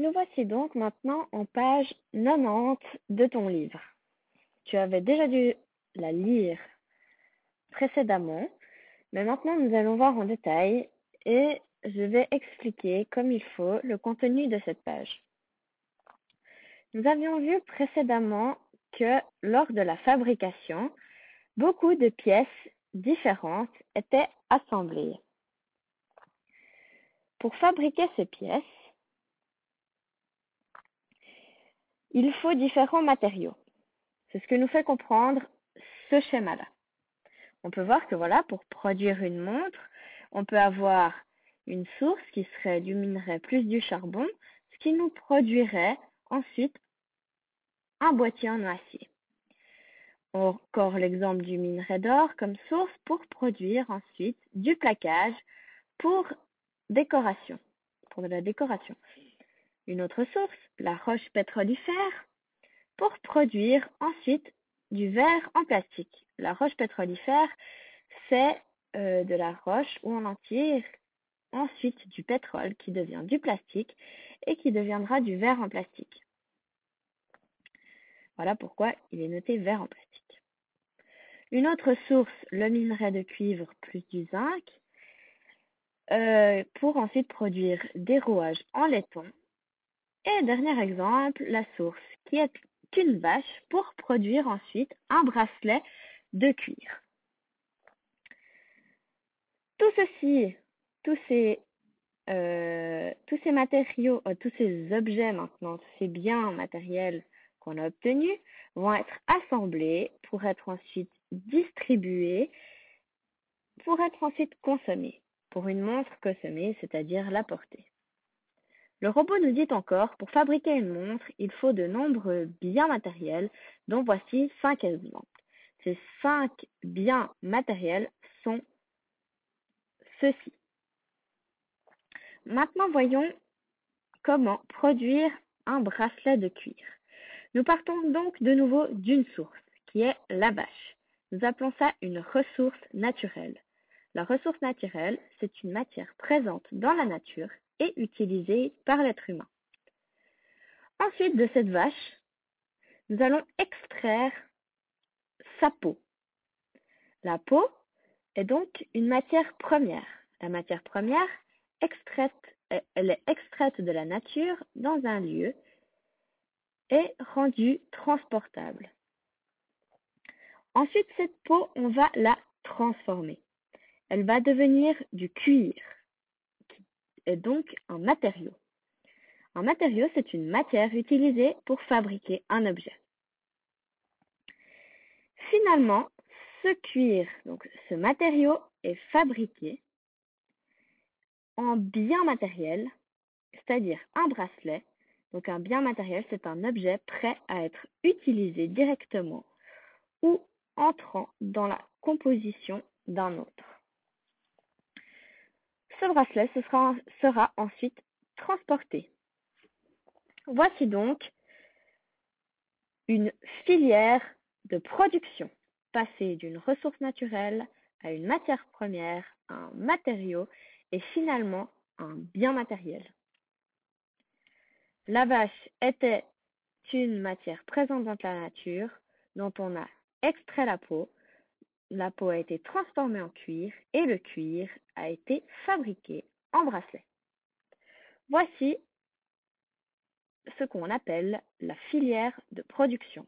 Nous voici donc maintenant en page 90 de ton livre. Tu avais déjà dû la lire précédemment, mais maintenant nous allons voir en détail et je vais expliquer comme il faut le contenu de cette page. Nous avions vu précédemment que lors de la fabrication, beaucoup de pièces différentes étaient assemblées. Pour fabriquer ces pièces, il faut différents matériaux. C'est ce que nous fait comprendre ce schéma-là. On peut voir que voilà, pour produire une montre, on peut avoir une source qui serait du minerai plus du charbon, ce qui nous produirait ensuite un boîtier en acier. Encore l'exemple du minerai d'or comme source pour produire ensuite du plaquage pour décoration, pour de la décoration. Une autre source, la roche pétrolifère, pour produire ensuite du verre en plastique. La roche pétrolifère, c'est euh, de la roche où on en tire ensuite du pétrole qui devient du plastique et qui deviendra du verre en plastique. Voilà pourquoi il est noté verre en plastique. Une autre source, le minerai de cuivre plus du zinc, euh, pour ensuite produire des rouages en laiton. Et dernier exemple, la source, qui est une vache pour produire ensuite un bracelet de cuir. Tout ceci, tous ces, euh, matériaux, euh, tous ces objets maintenant, tous ces biens matériels qu'on a obtenus vont être assemblés pour être ensuite distribués, pour être ensuite consommés pour une montre consommée, c'est-à-dire la portée. Le robot nous dit encore, pour fabriquer une montre, il faut de nombreux biens matériels, dont voici cinq exemples. Ces cinq biens matériels sont ceux-ci. Maintenant, voyons comment produire un bracelet de cuir. Nous partons donc de nouveau d'une source, qui est la vache. Nous appelons ça une ressource naturelle. La ressource naturelle, c'est une matière présente dans la nature et utilisée par l'être humain. Ensuite de cette vache, nous allons extraire sa peau. La peau est donc une matière première. La matière première, extraite, elle est extraite de la nature dans un lieu et rendue transportable. Ensuite, cette peau, on va la transformer. Elle va devenir du cuir, est donc un matériau. Un matériau, c'est une matière utilisée pour fabriquer un objet. Finalement, ce cuir, donc ce matériau, est fabriqué en bien matériel, c'est-à-dire un bracelet. Donc un bien matériel, c'est un objet prêt à être utilisé directement ou entrant dans la composition d'un autre. Ce bracelet sera, ensuite transporté. Voici donc une filière de production passée d'une ressource naturelle à une matière première, un matériau et finalement un bien matériel. La vache était une matière présente dans la nature dont on a extrait la peau la peau a été transformée en cuir et le cuir a été fabriqué en bracelet. Voici ce qu'on appelle la filière de production.